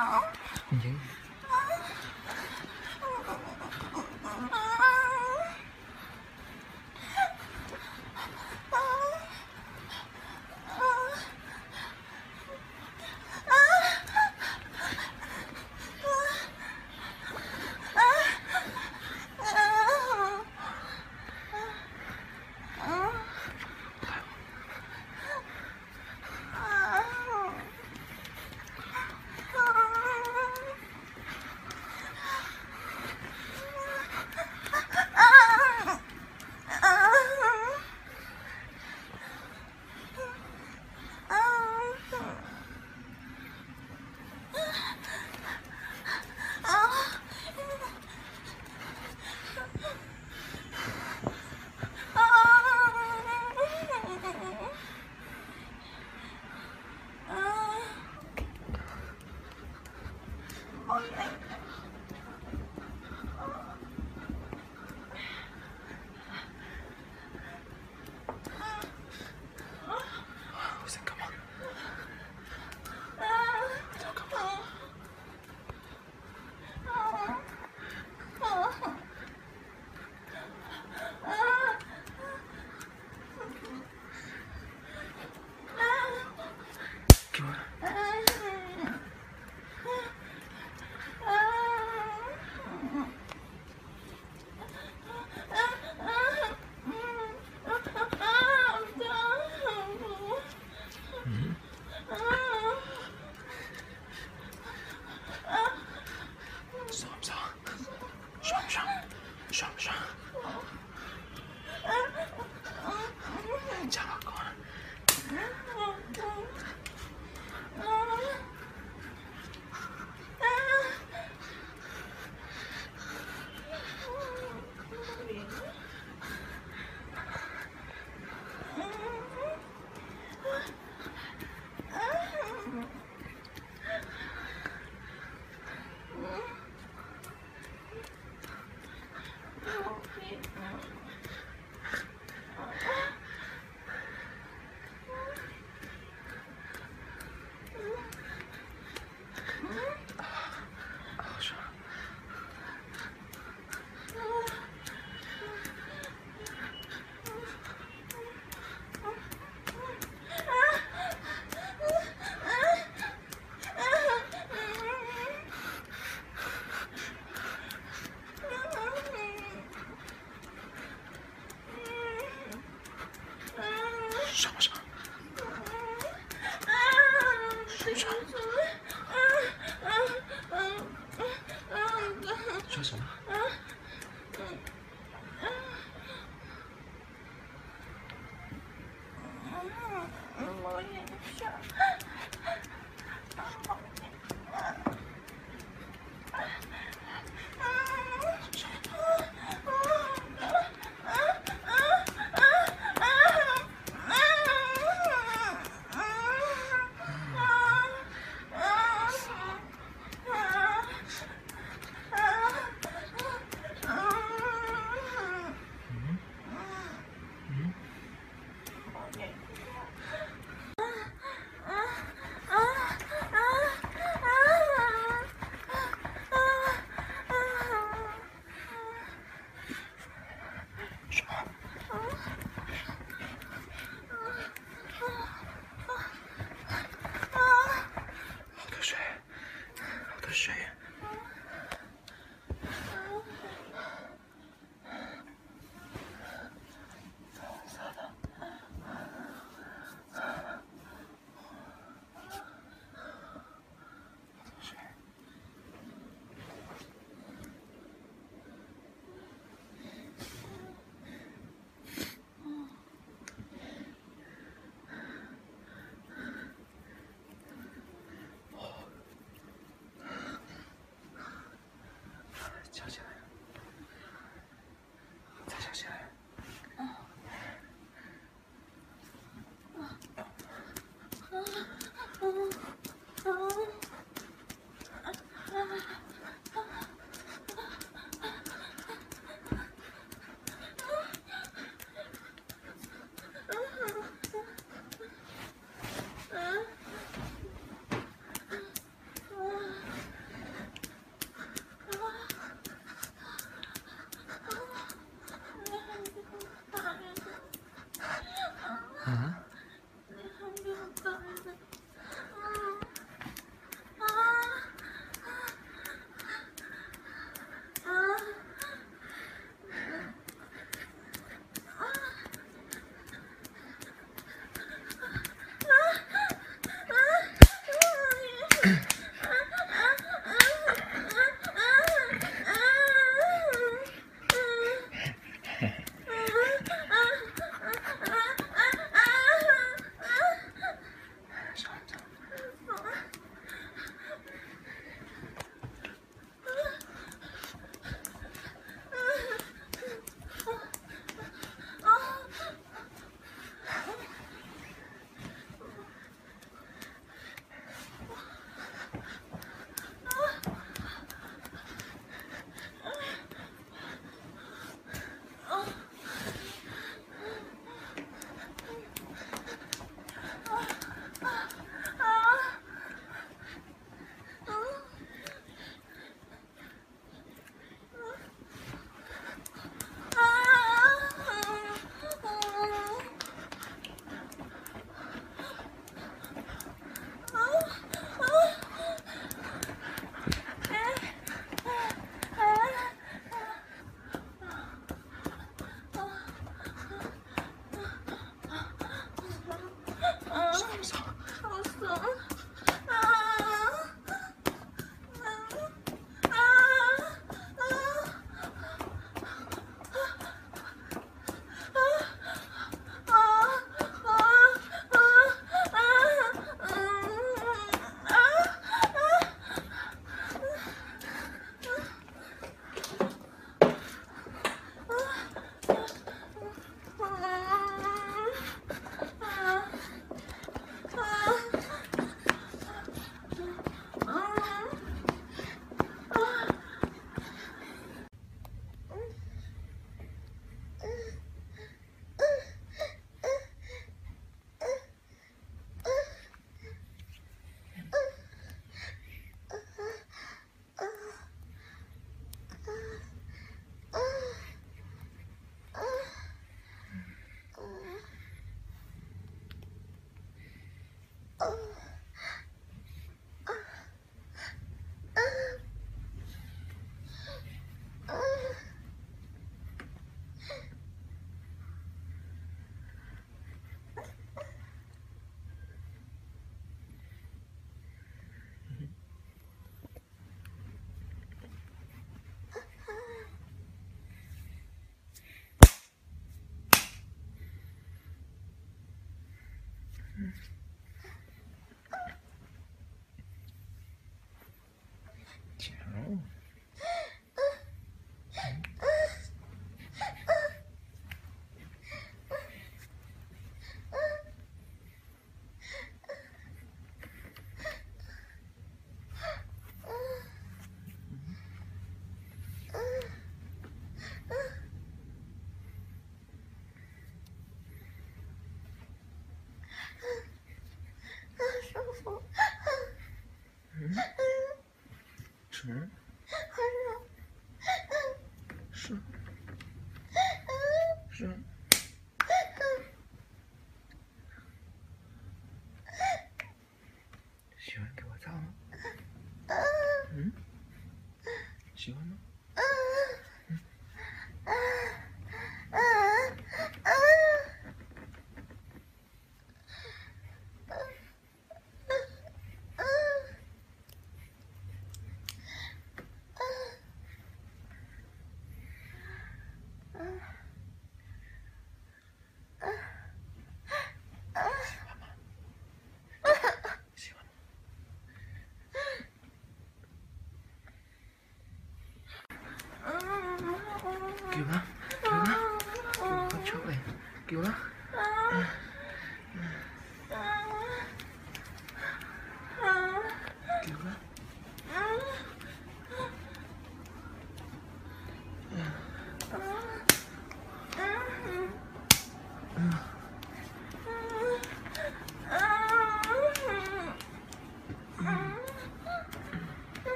Oh.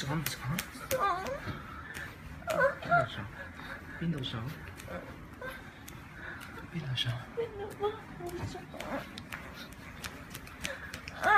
床，床，床，床，冰冻床，冰冻床，冰冻床，啊！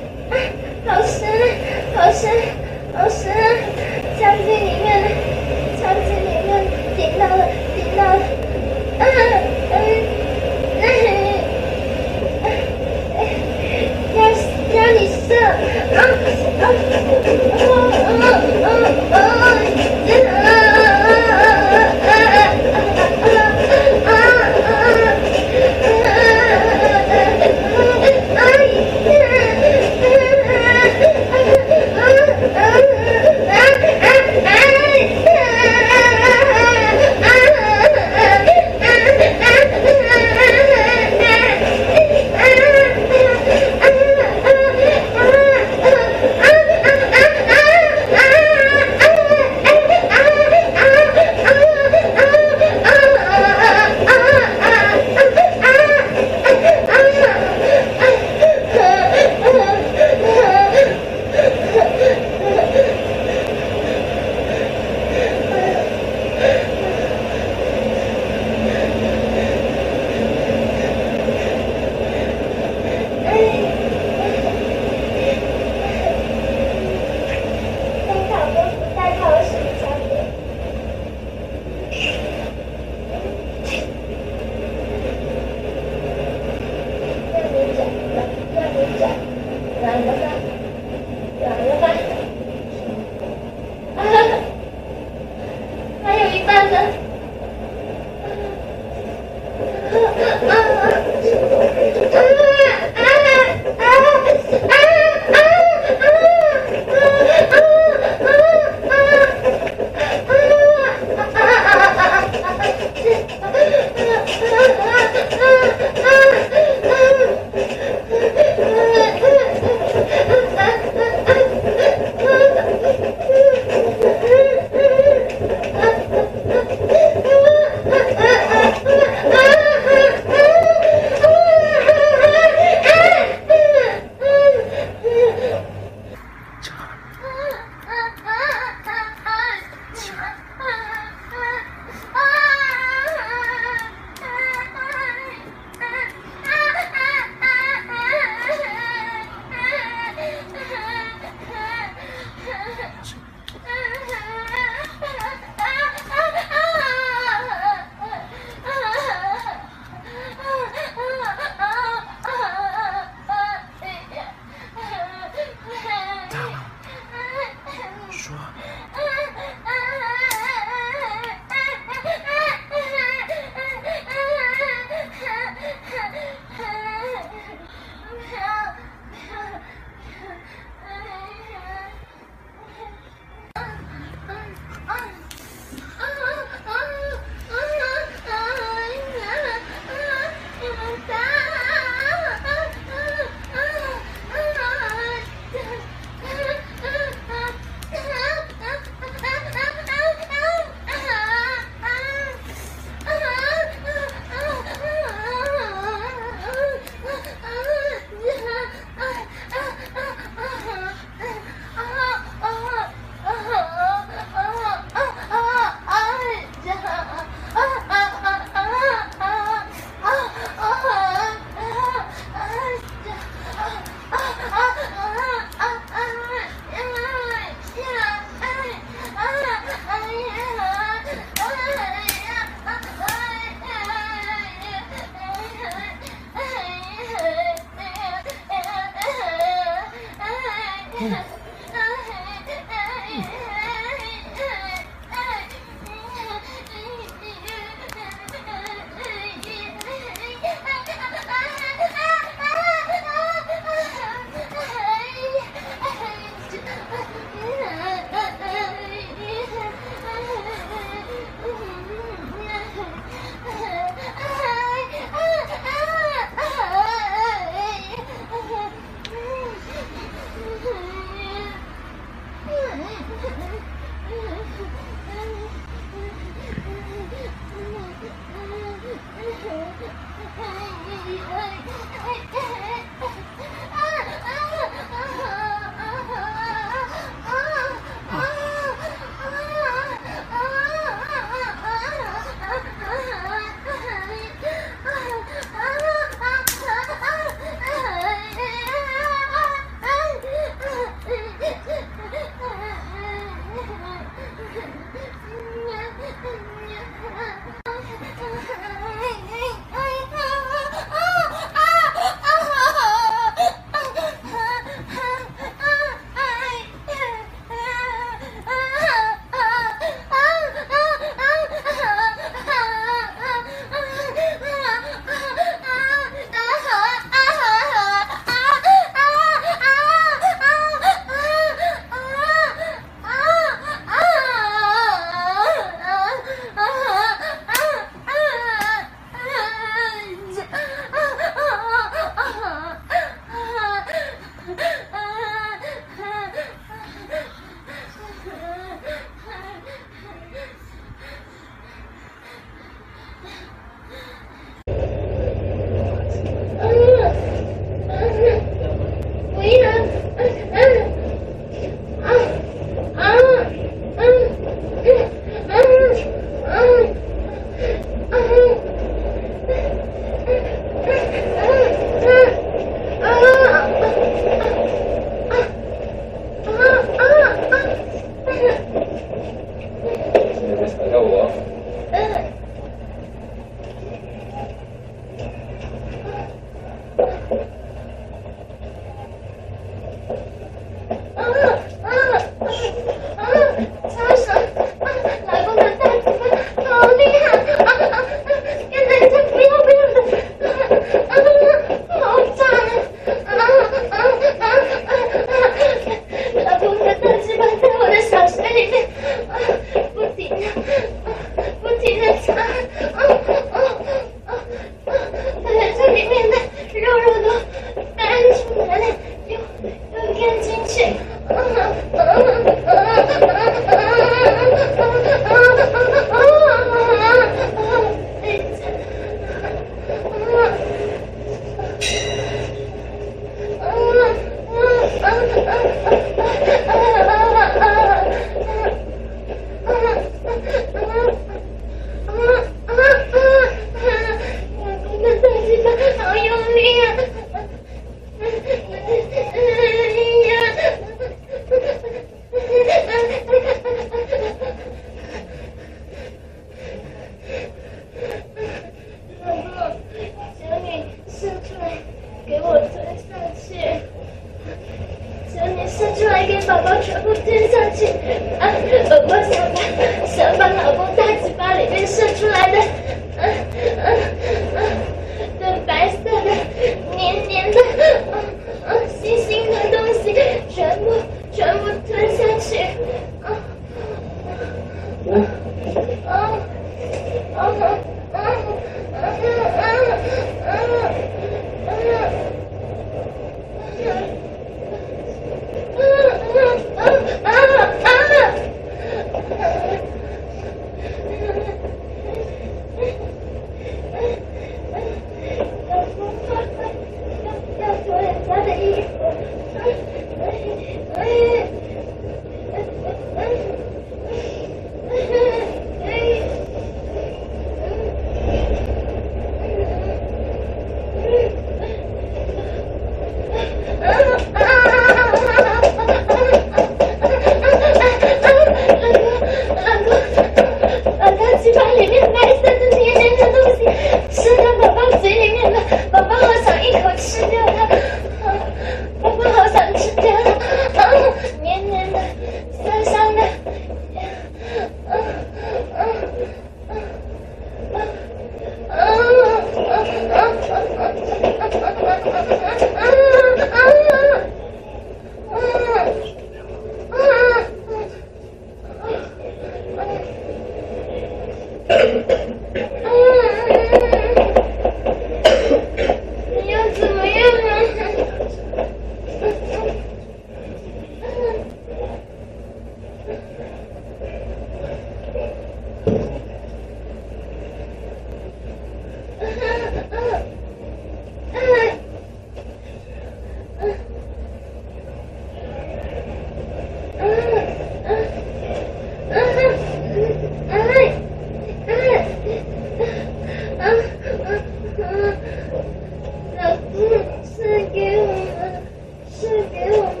老公，送给我们，送给我们。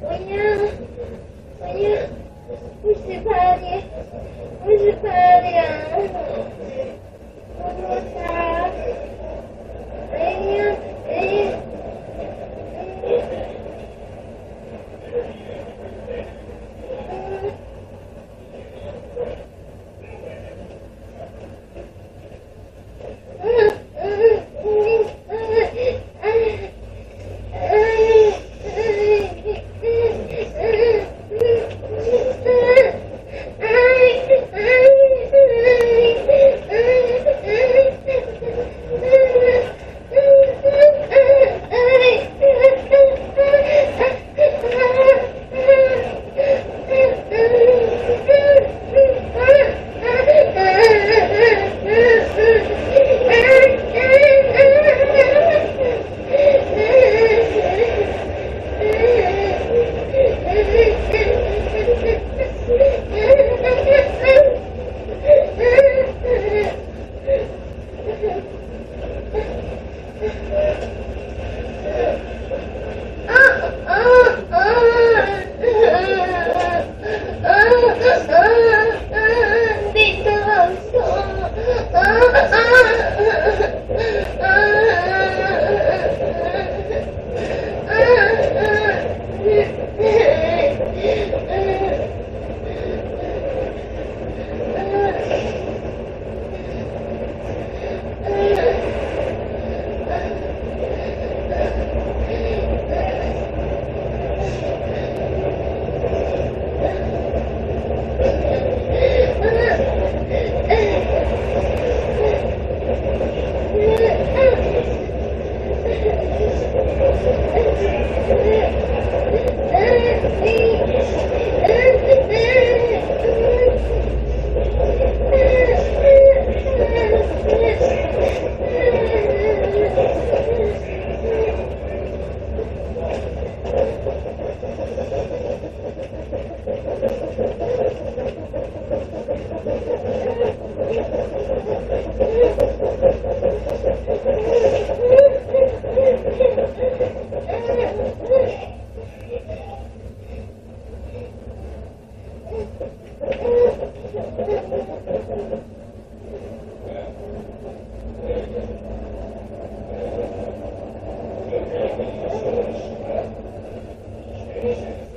我要，我要，我喜欢你，我喜欢你。啊，么么哒。你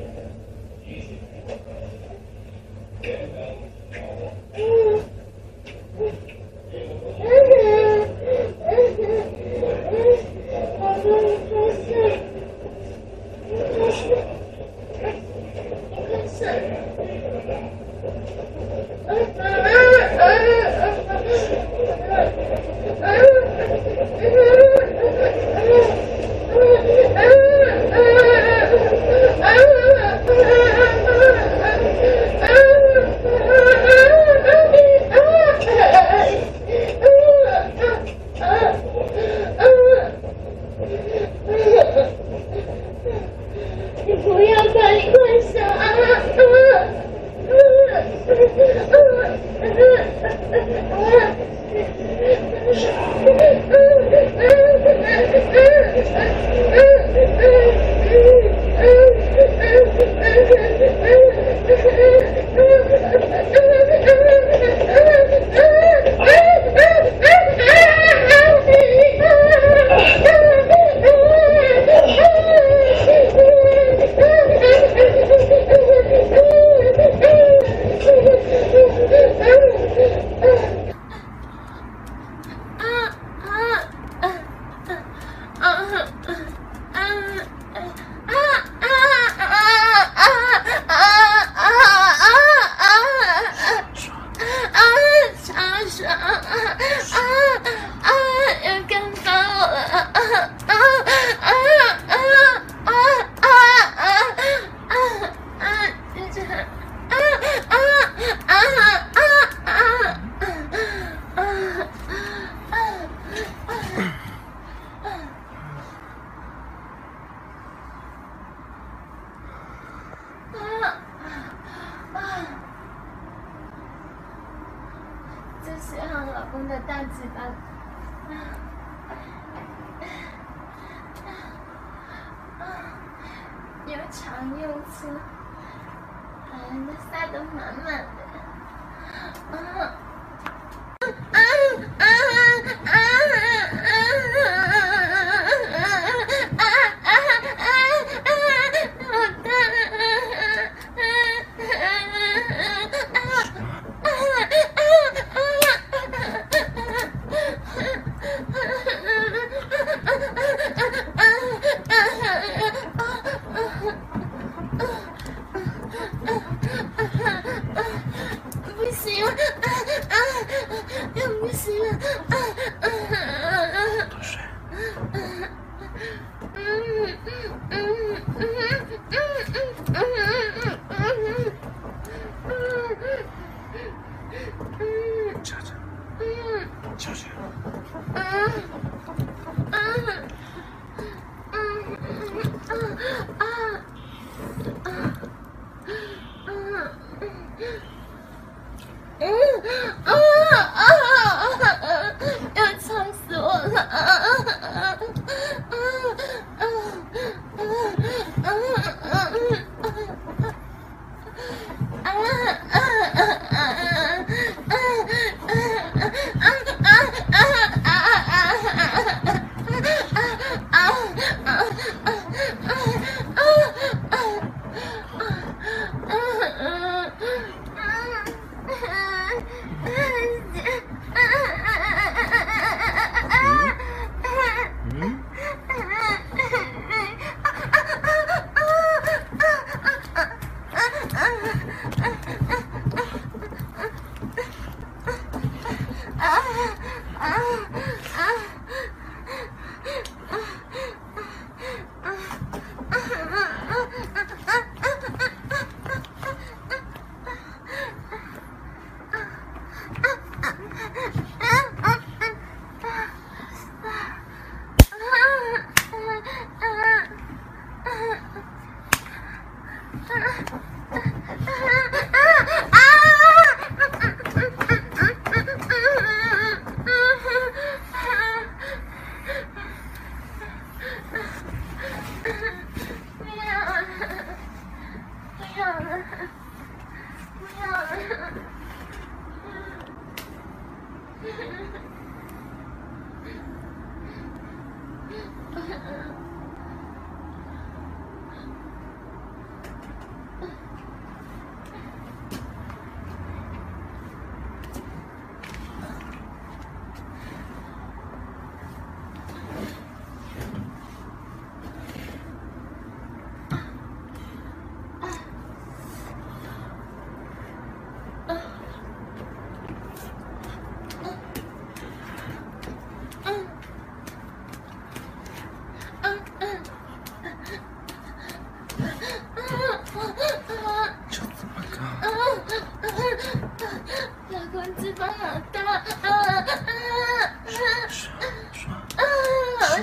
要不死了！啊啊！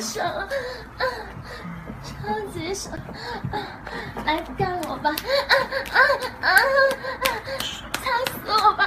爽，啊，超级爽，啊，来干我吧，啊啊啊啊，操死我吧！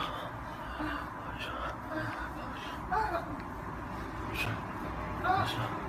好热好热